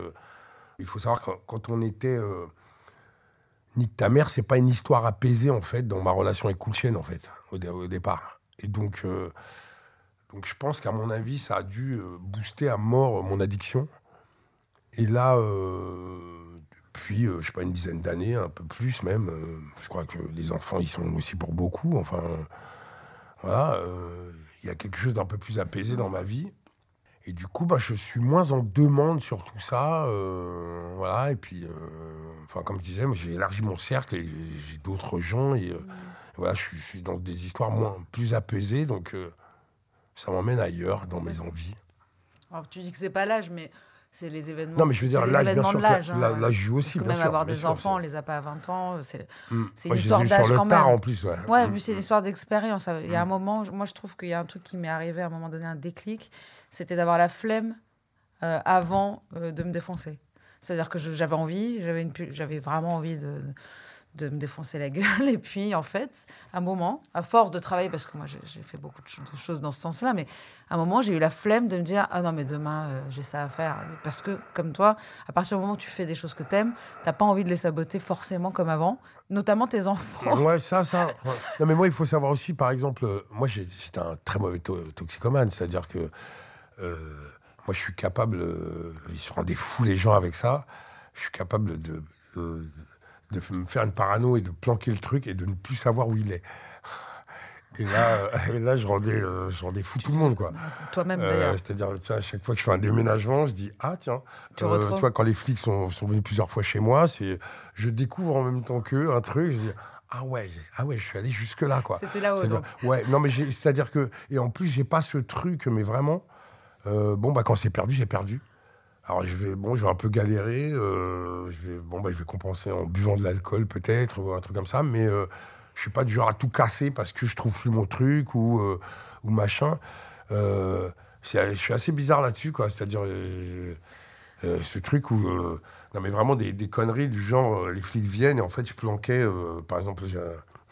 Il faut savoir que quand on était Nique ta mère, c'est pas une histoire apaisée en fait dans ma relation avec Kulchen en fait au, dé- au départ. Et donc, donc je pense qu'à mon avis, ça a dû euh, booster à mort euh, mon addiction. Et là, euh, depuis, je sais pas, une dizaine d'années, un peu plus même, je crois que les enfants, ils sont aussi pour beaucoup. Enfin, voilà, il y a quelque chose d'un peu plus apaisé dans ma vie. Et du coup, bah, je suis moins en demande sur tout ça. voilà, et puis, enfin, comme je disais, j'ai élargi mon cercle et j'ai d'autres gens. Et voilà, je suis, dans des histoires moins, plus apaisées. Donc, ça m'emmène ailleurs dans mes envies.
Alors, tu dis que c'est pas l'âge, mais c'est les événements.
Non, mais je veux dire, l'âge, bien sûr,
l'âge. hein.
joue aussi, bien
même
sûr,
avoir
bien
des
sûr,
enfants, on les a pas à 20 ans. C'est
Moi,
une
je
histoire d'âge
sur le
quand
tard
même.
en plus, ouais.
Ouais,
Hmm.
mais c'est une histoire d'expérience. Il y a un moment, moi je trouve qu'il y a un truc qui m'est arrivé à un moment donné, un déclic, c'était d'avoir la flemme euh, avant euh, de me défoncer. C'est-à-dire que j'avais envie, j'avais vraiment envie de, de me défoncer la gueule. Et puis, en fait, à un moment, à force de travailler, parce que moi j'ai fait beaucoup de, cho- de choses dans ce sens-là, mais à un moment, j'ai eu la flemme de me dire Ah non, mais demain, euh, j'ai ça à faire. Parce que, comme toi, à partir du moment où tu fais des choses que t'aimes, t'as pas envie de les saboter forcément comme avant, notamment tes enfants.
Ouais, ça, ça. ouais. Non, mais moi, il faut savoir aussi, par exemple, euh, moi, j'étais un très mauvais to- toxicomane, c'est-à-dire que euh, moi, je suis capable, ils se rendaient fous les gens avec ça, je suis capable de, de, de me faire une parano et de planquer le truc et de ne plus savoir où il est. Et là, et là je, rendais, euh, je rendais fou tout le monde, quoi.
Toi-même,
Euh,
d'ailleurs.
C'est-à-dire, à chaque fois que je fais un déménagement, je dis Ah, tiens,
Tu
euh,
retrouves.
tu vois, quand les flics sont, sont venus plusieurs fois chez moi, c'est je découvre en même temps qu'eux un truc, je dis Ah ouais, ah ouais, je suis allé jusque-là, quoi.
C'était là-haut,
C'est-à-dire-
donc.
Ouais, non, mais c'est-à-dire que. Et en plus, j'ai pas ce truc, mais vraiment, euh, bon, bah, quand c'est perdu, j'ai perdu. Alors, je vais, bon, je vais un peu galérer, euh, je vais, bon, bah, je vais compenser en buvant de l'alcool, peut-être, ou un truc comme ça, mais. euh, je suis pas du genre à tout casser parce que je trouve plus mon truc ou, euh, ou machin. Euh, je suis assez bizarre là-dessus, quoi. C'est-à-dire, ce truc où. non, mais vraiment des, conneries du genre, les flics viennent et en fait, je planquais, par exemple,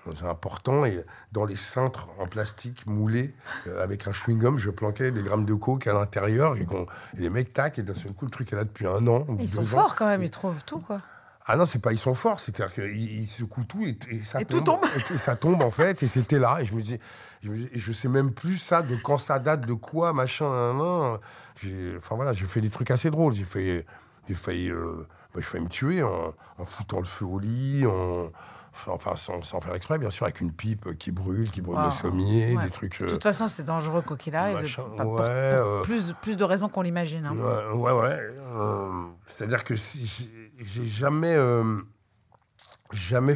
un, j'ai un portant et dans les cintres en plastique moulés, euh, avec un chewing-gum, je planquais des grammes de coke à l'intérieur et, les mecs, tac, et d'un seul coup, le truc est là depuis un an. ou
Ils sont
ans.
forts quand même, ils trouvent tout, quoi.
Ah non, c'est pas ils sont forts, c'est-à-dire qu'ils ils secouent tout et, et ça
Et tout
tombe. Et, ça tombe en fait, et c'était là. Et je me dis, je, me dis- et je sais même plus ça, de quand ça date, de quoi, machin, nan, nan. J'ai- Enfin voilà, j'ai fait des trucs assez drôles. J'ai failli, j'ai failli, euh, bah, failli me tuer en, en foutant le feu au lit, en, enfin, sans, sans faire exprès, bien sûr, avec une pipe qui brûle, qui brûle
Ah,
le sommier,
ouais.
des trucs.
De
euh,
toute façon, c'est dangereux quoi qu'il arrive.
machin,
Pas pour-
ouais,
pour
euh,
plus, plus de raisons qu'on l'imagine. hein.
Ouais, ouais. ouais. Euh, C'est-à-dire que si, j'ai- jamais, euh, jamais,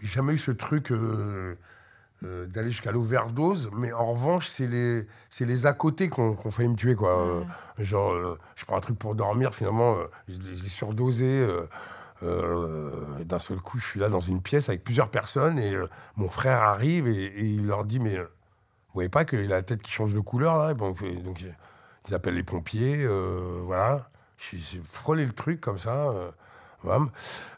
jamais eu ce truc euh, euh, d'aller jusqu'à l'overdose, mais en revanche, c'est les, c'est les à côté qu'on failli me tuer, quoi. Euh, genre, euh, je prends un truc pour dormir, finalement, je, je l'ai surdosé. et D'un seul coup, je suis là dans une pièce avec plusieurs personnes et mon frère arrive et, et il leur dit mais vous voyez pas qu'il a la tête qui change de couleur là? Euh, donc ils appellent les pompiers, voilà. J'ai frôlé le truc comme ça.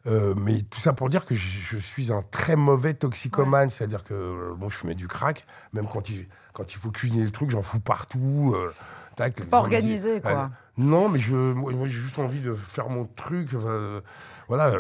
Euh, mais tout ça pour dire que je, je suis un très mauvais toxicomane, c'est-à-dire que euh, bon, je fumais du crack, même quand il, quand il faut cuisiner le truc, j'en fous partout. euh, tac,
Pas organisé, quoi.
Euh, non, mais je, moi, j'ai juste envie de faire mon truc. voilà.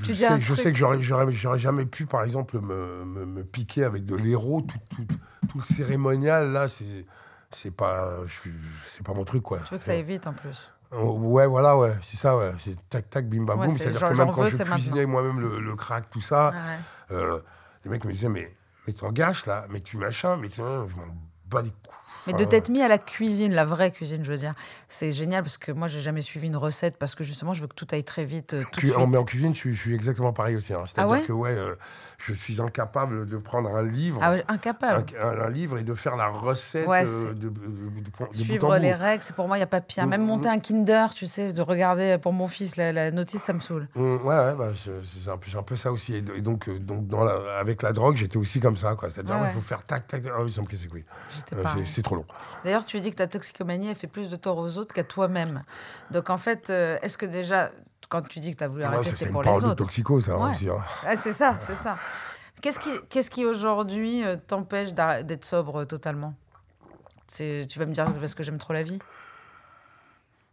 je
Tu dis
sais, je sais que j'aurais, j'aurais, j'aurais jamais pu, par exemple, me, me, me piquer avec de l'héros, tout, tout, tout le cérémonial, là, c'est, c'est pas, je c'est pas mon truc, quoi.
Tu veux que ça aille vite en plus.
Oh, Ouais, voilà, ouais, c'est ça, ouais. C'est tac, tac, bim, bam,
Ouais,
boum.
c'est
C'est-à-dire que même quand
veux,
je cuisinais moi-même le, le crack, tout ça,
Ouais.
euh, les mecs me disaient, mais, mais t'en gâches, là, mais tu machin, mais tiens, je m'en bats les couilles.
Mais de t'être mis à la cuisine, la vraie cuisine, je veux dire, c'est génial parce que moi, j'ai jamais suivi une recette parce que justement, je veux que tout aille très vite, euh, tout de
Cu- en,
suite.
mais en cuisine, je suis, je suis exactement pareil aussi. hein. C'est-à-dire
Ah ouais
que ouais, euh, je suis incapable de prendre un livre,
Ah ouais, incapable.
un, un- un livre et de faire la recette
Ouais,
euh, de, de, de- de- de
Suivre les règles, c'est pour moi, il n'y a pas pire. Même
Mm,
monter un Kinder, tu sais, de regarder pour mon fils la, la notice, ça me saoule.
Hum, ouais, ouais, bah, c'est un, peu- j'ai un peu ça aussi. Et, donc, euh, donc dans la- avec la drogue, j'étais aussi comme ça. quoi. C'est-à-dire, il faut faire tac, tac. Ah oui, ça me casse les couilles. C'est trop long.
D'ailleurs, tu dis que ta toxicomanie, elle fait plus de tort aux autres qu'à toi-même. Donc, en fait, euh, est-ce que déjà, quand tu dis que tu as voulu
Ouais,
arrêter,
c'est
pour les
parole de
autres
toxico, ça. hein,
Ouais.
hein.
Ah, c'est ça, c'est ça. Qu'est-ce qui, qu'est-ce qui aujourd'hui euh, t'empêche d'être sobre euh, totalement? C'est- Tu vas me dire parce que j'aime trop la vie.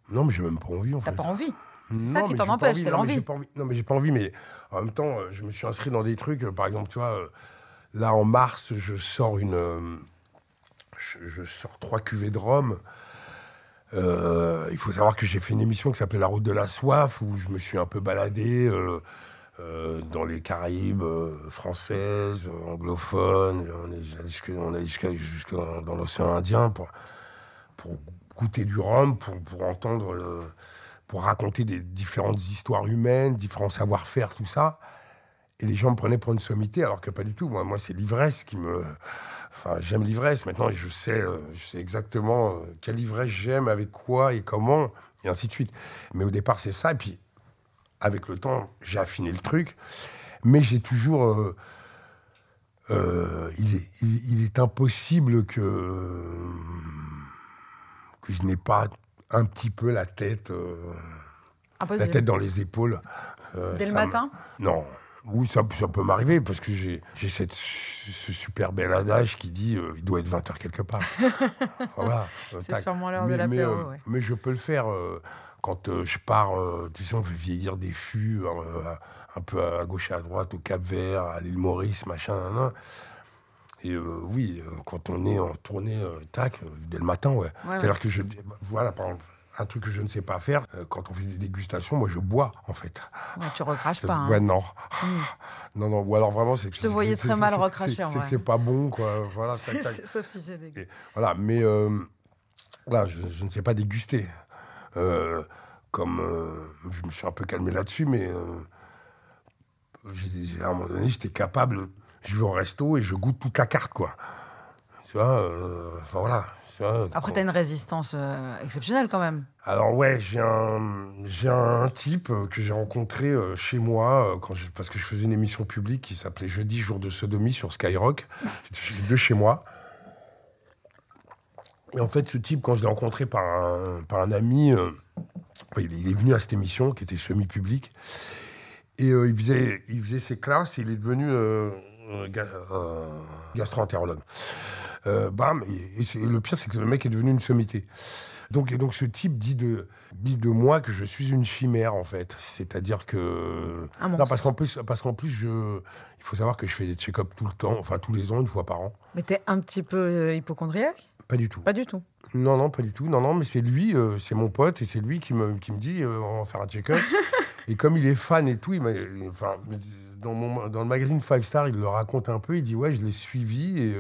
Non, mais j'ai même pas envie, en
T'as
fait.
pas envie? C'est
Non,
ça qui
mais
t'en empêche, c'est
Non,
l'envie.
Non, mais j'ai pas envie, mais en même temps, je me suis inscrit dans des trucs. Par exemple, tu vois, là, en mars, je sors une. Je, sors trois cuvées de rhum. Euh, il faut savoir que j'ai fait une émission qui s'appelait La route de la soif, où je me suis un peu baladé euh, euh, dans les Caraïbes françaises, anglophones. On est jusqu'à- jusque dans, l'océan Indien pour, pour goûter du rhum, pour, pour entendre, pour raconter des différentes histoires humaines, différents savoir-faire, tout ça. Et les gens me prenaient pour une sommité, alors que pas du tout. Moi, moi c'est l'ivresse qui me. Enfin, j'aime l'ivresse. Maintenant, je sais, euh, je sais exactement euh, quelle ivresse j'aime, avec quoi et comment, et ainsi de suite. Mais au départ, c'est ça. Et puis, avec le temps, j'ai affiné le truc. Mais j'ai toujours. euh, euh, il, est, il- il est impossible que, que je n'ai pas un petit peu la tête, euh, la tête dans les épaules.
Dès le matin?
Non. Oui, ça, ça peut m'arriver parce que j'ai cette ce super bel adage qui dit euh, il doit être 20h quelque part. voilà.
C'est sûrement l'heure de l'apéro,
Mais, euh,
ouais.
mais je peux le faire euh, quand je pars, tu sais, on fait vieillir des fûts un peu à gauche et à droite, au Cap Vert, à l'île Maurice, machin, nan, nan. Et oui, quand on est en tournée, tac, dès le matin, ouais. C'est-à-dire que je. Voilà, par exemple, un truc que je ne sais pas faire, euh, quand on fait des dégustations, moi je bois, en fait.
Ouais, tu recraches pas. hein.
Ouais, non. Non, non, ou alors vraiment, c'est que.
Je te voyais très mal recracher,
c'est- que c'est pas bon, quoi. Voilà, tac,
Sauf si c'est dégueu.
Et voilà, mais euh, là, je, je ne sais pas déguster. Euh, comme euh, je me suis un peu calmé là-dessus, mais j'ai- à un moment donné, j'étais capable. Je vais au resto et je goûte toute la carte, quoi. Tu vois, enfin voilà.
Après,
quand-
tu as une résistance euh, exceptionnelle quand même.
alors ouais, j'ai un, j'ai un type euh, que j'ai rencontré euh, chez moi quand je- parce que je faisais une émission publique qui s'appelait Jeudi jour de sodomie sur Skyrock, de chez moi. Et en fait, ce type, quand je l'ai rencontré par un, par un ami, euh, il, est, il est venu à cette émission qui était semi-publique. Et euh, il, faisait, il faisait ses classes et il est devenu euh, gastro-entérologue. Euh, bam, et, et c'est- et le pire, c'est que le mec est devenu une sommité. Donc, et donc ce type dit de, dit de moi que je suis une chimère, en fait. C'est-à-dire que...
Un
non, parce qu'en plus, parce qu'en plus je, il faut savoir que je fais des check-up tout le temps, enfin tous les ans, une fois par an.
Mais tu es un petit peu euh, hypochondriaque?
Pas du tout.
Pas du tout.
Non, non, pas du tout. Non, non, mais c'est lui, euh, c'est mon pote, et c'est lui qui me, qui me dit euh, on va faire un check-up. et comme il est fan et tout, il enfin, dans, mon, dans le magazine Five Star, il le raconte un peu. Il dit Ouais, je l'ai suivi, et,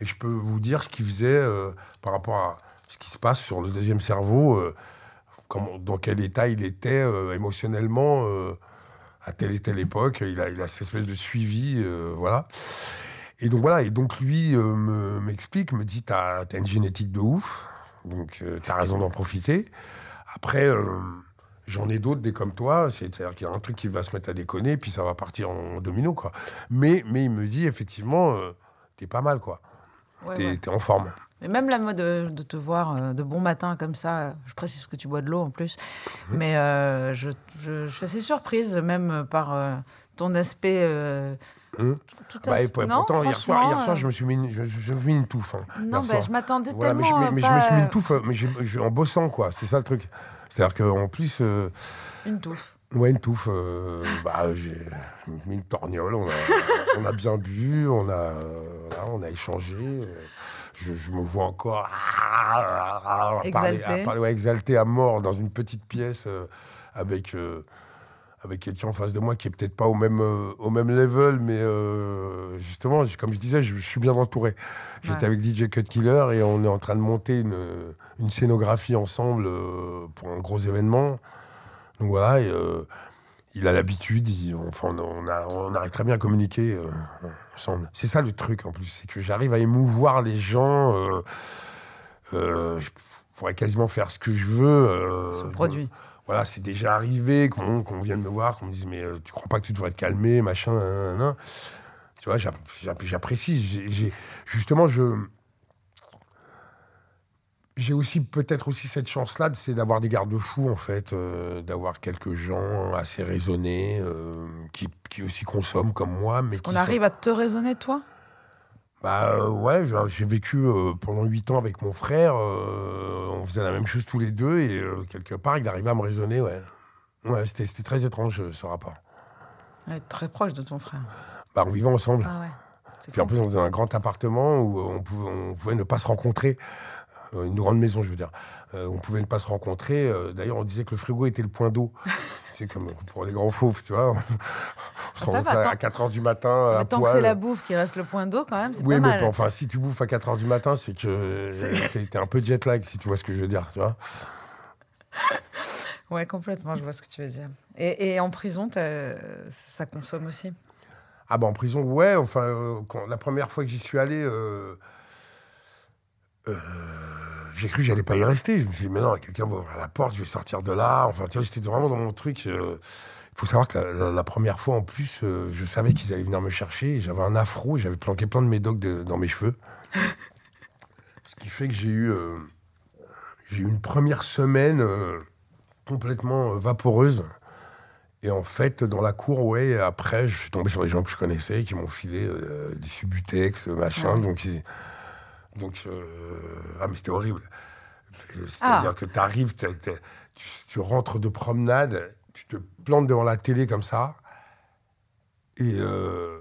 et je peux vous dire ce qu'il faisait euh, par rapport à ce qui se passe sur le deuxième cerveau, euh, dans quel état il était euh, émotionnellement à telle et telle époque. Il a, cette espèce de suivi, voilà. Et donc voilà, et donc lui me- m'explique, me dit t'as as une génétique de ouf, donc t'as raison d'en profiter. Après, j'en ai d'autres des comme toi, c'est-à-dire qu'il y a un truc qui va se mettre à déconner, puis ça va partir en domino, quoi. Mais, mais il me dit effectivement, t'es pas mal, quoi.
Ouais,
T'es
ouais.
en forme.
Mais même la mode de, de te voir euh, de bon matin comme ça, euh, je précise que tu bois de l'eau en plus, mais euh, je, je- je suis assez surprise même par euh, ton aspect. euh,
Hum.
tout à
Bah, et
fait-
pour-
Non,
pourtant, hier soir, hier soir,
euh,
je me suis mis une, je, me suis mis une touffe. hein,
Non, bah, je m'attendais
Voilà, mais je,
tellement.
mais- mais je me suis mis
euh,
une touffe, mais j'ai- j'ai- en bossant, quoi. C'est ça le truc. C'est-à-dire qu'en plus, euh,
Une touffe.
Ouais, une touffe. euh, bah, j'ai mis une torgnole. On a, on a bien bu, on a, euh, voilà, on a échangé. euh, Je, je me vois encore à parler,
Exalté.
à parler, ouais, exalté à mort dans une petite pièce euh, avec, euh, avec quelqu'un en face de moi qui est peut-être pas au même, euh, au même level, mais euh, justement, comme je disais, je, je suis bien entouré. J'étais
Ouais.
avec DJ Cut Killer et on est en train de monter une, une scénographie ensemble euh, pour un gros événement. Donc voilà, et, il a l'habitude, enfin, on, a- on arrive très bien à communiquer euh, ensemble. C'est ça le truc en plus, c'est que j'arrive à émouvoir les gens. euh, euh, je pourrais quasiment faire ce que je veux.
Ce produit.
voilà, c'est déjà arrivé qu'on qu'on vienne me voir, qu'on me dise mais tu crois pas que tu devrais te calmer, machin, nan, nan, nan. Tu vois, j'app- j'app- j'apprécie. Justement, je j'ai aussi peut-être aussi cette chance-là, c'est d'avoir des garde-fous en fait, euh, d'avoir quelques gens assez raisonnés euh, qui, qui aussi consomment comme moi, mais
Est-ce qu'on
sont-
arrive à te raisonner, toi?
Bah euh, ouais, j'ai- vécu pendant huit ans avec mon frère. on faisait la même chose tous les deux et quelque part, il arrivait à me raisonner. Ouais, ouais c'était c'était très étrange ce rapport.
Ouais, Très proche de ton frère.
Bah, on vivait ensemble.
Ah ouais. C'est
Puis en plus, on faisait un grand appartement où on pouvait, on pouvait ne pas se rencontrer. Euh, Une grande maison, je veux dire. Euh, on pouvait ne pas se rencontrer. Euh, D'ailleurs, on disait que le frigo était le point d'eau. C'est comme pour les grands fauves, tu vois. On se
ça
rencontrait
va,
à
tant-
4 h du matin. à
tant que c'est la bouffe qui reste le point d'eau, quand même, c'est
Oui,
pas
mais
mal.
enfin, si tu bouffes à 4 h du matin, c'est que t'es t'es un peu jet lag, si tu vois ce que je veux dire, tu vois.
Ouais, complètement, je vois ce que tu veux dire. Et, et en prison, ça consomme aussi?
Ah bah en prison, ouais. Enfin, quand, la première fois que j'y suis allé, euh, euh, j'ai cru que j'allais pas y rester. Je me suis dit, mais non, quelqu'un va ouvrir la porte, je vais sortir de là. Enfin, tu vois, j'étais vraiment dans mon truc. euh. Il faut savoir que la, la- la première fois, en plus, euh, je savais qu'ils allaient venir me chercher. J'avais un afro, j'avais planqué plein de médocs de- dans mes cheveux. Ce qui fait que j'ai eu, j'ai eu une première semaine complètement vaporeuse. Et en fait, dans la cour, ouais, après, je suis tombé sur des gens que je connaissais, qui m'ont filé des subutex, machin. Donc, ils- donc euh, ah, mais c'était horrible. C'est-à-dire
Ah.
que tu, tu rentres de promenade, tu te plantes devant la télé comme ça, et euh,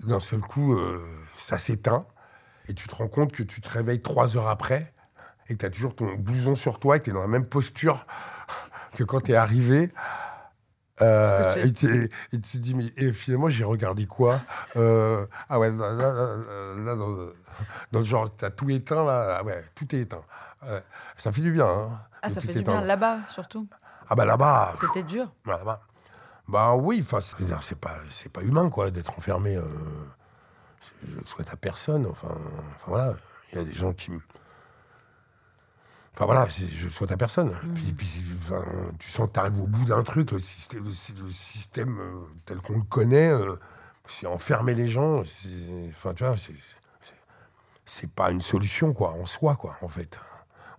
d'un seul coup, euh, ça s'éteint, et tu te rends compte que tu te réveilles trois heures après, et tu as toujours ton blouson sur toi, et tu es dans la même posture que quand tu es arrivé. Euh, et, tu te dis, mais et finalement, j'ai regardé quoi? Euh, Ah ouais, là, là, dans, dans le genre, t'as tout éteint, là, ah ouais, tout est éteint. Ça fait du bien, hein,
Ah, ça fait du bien là-bas, surtout.
Ah bah là-bas,
C'était dur.
bah, là-bas. Bah oui, c'est- pas, pas humain, quoi, d'être enfermé. euh, je le souhaite à personne, enfin, enfin, voilà, il y a des gens qui me... Enfin voilà, je souhaite à personne. Puis, puis enfin, tu sens que tu arrives au bout d'un truc, le système, le, sy- le système euh, tel qu'on le connaît, euh, c'est enfermer les gens, enfin tu vois, c'est- pas une solution, quoi, en soi, quoi, en fait.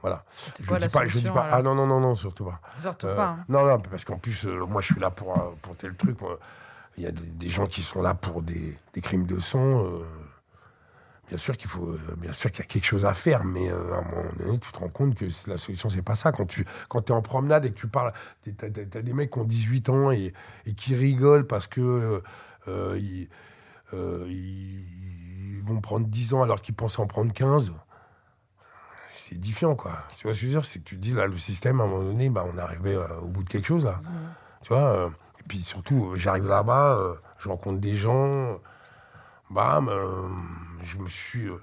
Voilà. Je
quoi
dis pas, je dis pas, ah non, non, non, non, surtout pas.
Surtout
Euh,
pas. hein.
Non, non, parce qu'en plus, euh, moi, je suis là pour, euh, pour tel truc. Il y a des, des gens qui sont là pour des, des crimes de sang. Bien sûr qu'il faut, euh, bien sûr qu'il y a quelque chose à faire, mais euh, à un moment donné, tu te rends compte que la solution, c'est pas ça. Quand tu quand es en promenade et que tu parles, t'as as, des mecs qui ont 18 ans et, et qui rigolent parce que euh, ils, euh, ils vont prendre 10 ans alors qu'ils pensaient en prendre 15 c'est édifiant, quoi. Tu vois ce que je veux dire? C'est que tu te dis, là, le système, à un moment donné, bah, on euh, au bout de quelque chose, là. Tu vois euh, Et puis surtout, j'arrive là-bas, je rencontre des gens, bam, euh, je me suis... euh,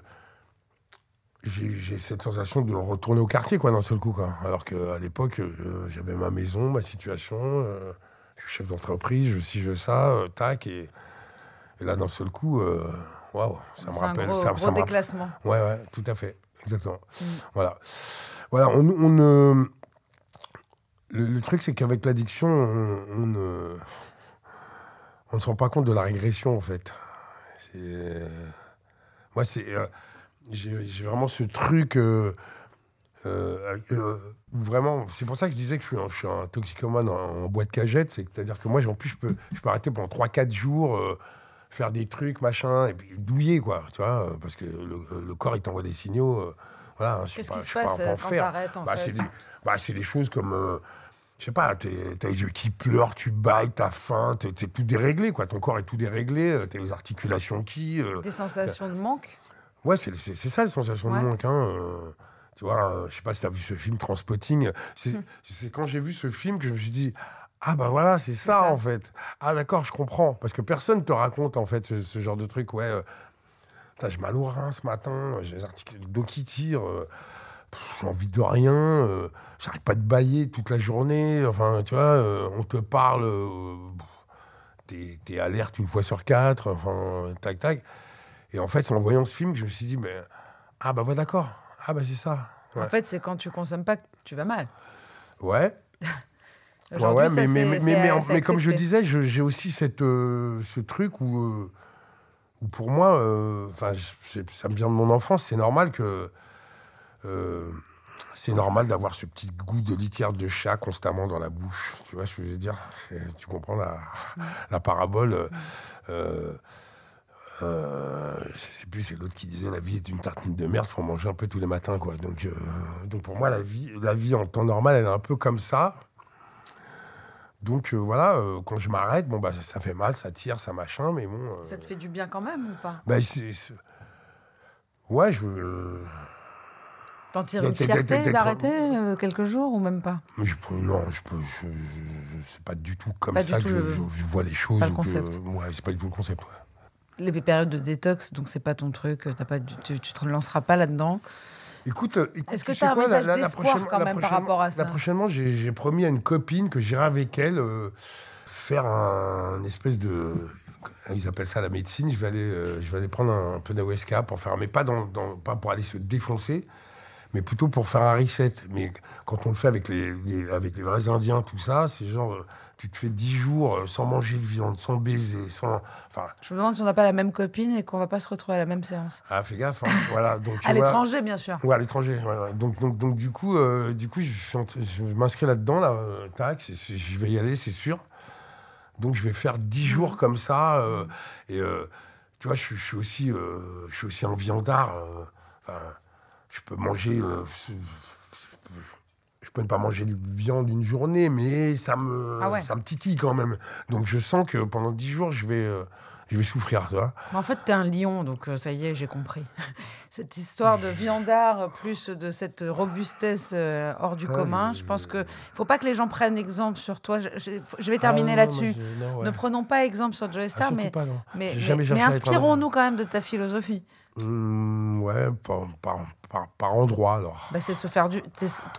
j'ai j'ai cette sensation de retourner au quartier, quoi, d'un seul coup, quoi. Alors qu'à l'époque, euh, j'avais ma maison, ma situation, je suis chef d'entreprise, je ci, je ça, tac, et, et là, d'un seul coup, waouh, ça me
C'est un
rappelle...
gros,
ça,
gros
ça me rappelle-
déclassement.
Ouais, ouais, tout à fait. Exactement.
Mm.
Voilà. Voilà, on, on euh, le, le truc, c'est qu'avec l'addiction, on, on ne se rend pas compte de la régression, en fait. C'est- Moi, c'est. euh, j'ai vraiment ce truc. euh, euh, euh, vraiment, c'est pour ça que je disais que je suis un, je suis un toxicomane en, en boîte cagette. C'est-à-dire que moi, en plus, je peux, je peux arrêter pendant 3-4 jours, euh, faire des trucs, machin, et puis douiller, quoi. Tu vois, euh, parce que le, le corps, il t'envoie des signaux. euh, voilà, hein,
Qu'est-ce qui se passe euh, quand
panfer.
t'arrêtes, en
Bah,
fait
c'est des, bah, des choses comme. euh, je sais pas, t'as les yeux qui pleurent, tu bailles, t'as faim, t'es t'es tout déréglé, quoi. Ton corps est tout déréglé, euh, t'as les articulations qui. euh,
Des sensations de manque?
Ouais, c'est ça la sensation
Ouais.
de manque. Hein. euh, tu vois, euh, je sais pas si tu as vu ce film Transpotting. C'est
Hum.
quand j'ai vu ce film que je me suis dit Ah, bah voilà, c'est ça,
ça.
en fait. Ah, d'accord, je comprends. Parce que personne te raconte en fait ce, ce genre de truc. Ouais, euh, j'ai mal au rein ce matin, j'ai les articulations le dos qui tirent. J'ai envie de rien, euh, j'arrête pas de bailler toute la journée. Enfin, tu vois, euh, on te parle, euh, t'es t'es alerte une fois sur quatre, enfin, tac, tac. Et en fait, c'est en voyant ce film que je me suis dit, mais ah bah ouais, d'accord, ah bah c'est ça. Ouais,
En fait, c'est quand tu consommes pas que tu vas mal.
ouais, ouais,
Aujourd'hui,
ouais,
ça,
mais, mais, mais, mais, comme je disais, j'ai aussi cette, euh, ce truc où, euh, où pour moi, enfin, ça me vient de mon enfance, c'est normal que. Euh, c'est normal d'avoir ce petit goût de litière de chat constamment dans la bouche. Tu vois ce que je veux dire? Tu comprends la, la parabole euh, euh, euh, je sais plus, c'est l'autre qui disait la vie est une tartine de merde, faut en manger un peu tous les matins, quoi. Donc, euh, donc pour moi, la vie, la vie en temps normal, elle est un peu comme ça. Donc euh, voilà, euh, quand je m'arrête, bon bah ça, ça fait mal, ça tire, ça machin, mais bon. euh,
Ça te fait du bien quand même ou pas?
bah, ouais, je. Euh,
T'en tires une fierté d'arrêter euh, quelques jours ou même pas?
Je non, je peux. Je, je- c'est pas du tout comme
Pas
ça que je,
le-
vois les choses.
pas le
ou que-
concept.
ouais, c'est pas du tout le concept. ouais.
Les périodes de détox, donc c'est pas ton truc, t'as pas, du- tu, tu te relanceras pas là-dedans.
Écoute, euh, écoute
Est-ce que
tu
as un
quoi,
message
la- la
d'espoir
prochaine-
quand
la
même par rapport à ça?
prochainement, j'ai j'ai promis à une copine que j'irai avec elle euh, faire un, espèce de. Ils appellent ça la médecine. Je vais aller, euh, je vais aller prendre un, peu d'aweska pour faire, mais pas, dans, dans- pas pour aller se défoncer, mais plutôt pour faire un reset. Mais quand on le fait avec les, les- avec les vrais Indiens, tout ça, c'est genre, euh, tu te fais 10 jours euh, sans manger de viande, sans baiser, sans. Enfin,
Je me demande si on n'a pas la même copine et qu'on va pas se retrouver à la même séance.
ah, fais gaffe. hein. voilà. Donc,
À l'étranger, bien sûr.
Ouais, à l'étranger. ouais, ouais. Donc, donc, donc, du coup, euh, du coup, je, je m'inscris là-dedans, là, tac, je vais y aller, c'est sûr. Donc, je vais faire 10 jours comme ça. euh, et euh, tu vois, je, suis- je suis aussi, euh, je suis aussi un viandard. euh, enfin, je peux manger. euh, je, peux ne pas manger de viande une journée, mais ça me,
Ah ouais.
ça me titille quand même. Donc, je sens que pendant 10 jours, je vais, euh, je vais souffrir, tu.
Mais en fait, t'es un lion, donc euh, ça y est, j'ai compris. Cette histoire de viandard, plus de cette robustesse euh, hors du
Ah,
commun,
je-
je pense que faut pas que les gens prennent exemple sur toi. Je, je- je vais
Ah,
terminer là-dessus.
ouais.
Ne prenons pas exemple sur Joe
Ah,
Star, mais,
pas,
mais, mais- inspirons-nous quand même de ta philosophie.
Hum, ouais, par, par, par, par endroit, alors.
Bah, c'est se faire du.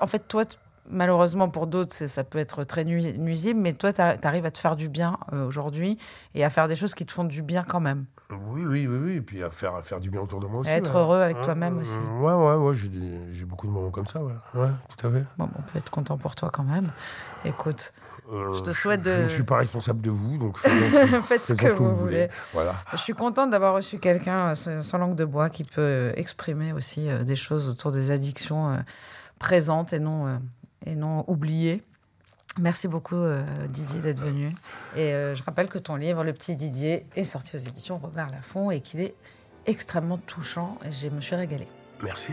En fait, toi, malheureusement pour d'autres, ça peut être très nui- nuisible, mais toi, tu arrives à te faire du bien euh, aujourd'hui et à faire des choses qui te font du bien quand même.
Oui, oui, oui, oui. Et puis à faire, à faire du bien autour de moi aussi.
À être heureux avec toi-même aussi.
Ouais, ouais, ouais. J'ai, beaucoup de moments comme ça, ouais. Ouais, tout à fait.
Bon, on peut être content pour toi quand même. Écoute,
Euh,
Je te souhaite
Je
de-
ne suis pas responsable de vous, donc faisons-
faites ce que vous voulez.
Voilà.
Je suis contente d'avoir reçu quelqu'un euh, sans langue de bois qui peut euh, exprimer aussi des choses autour des addictions présentes et non, et non oubliées. Merci beaucoup euh, Didier d'être venu. Et euh, je rappelle que ton livre, Le Petit Didier, est sorti aux éditions Robert Laffont et qu'il est extrêmement touchant et je me suis régalée.
Merci.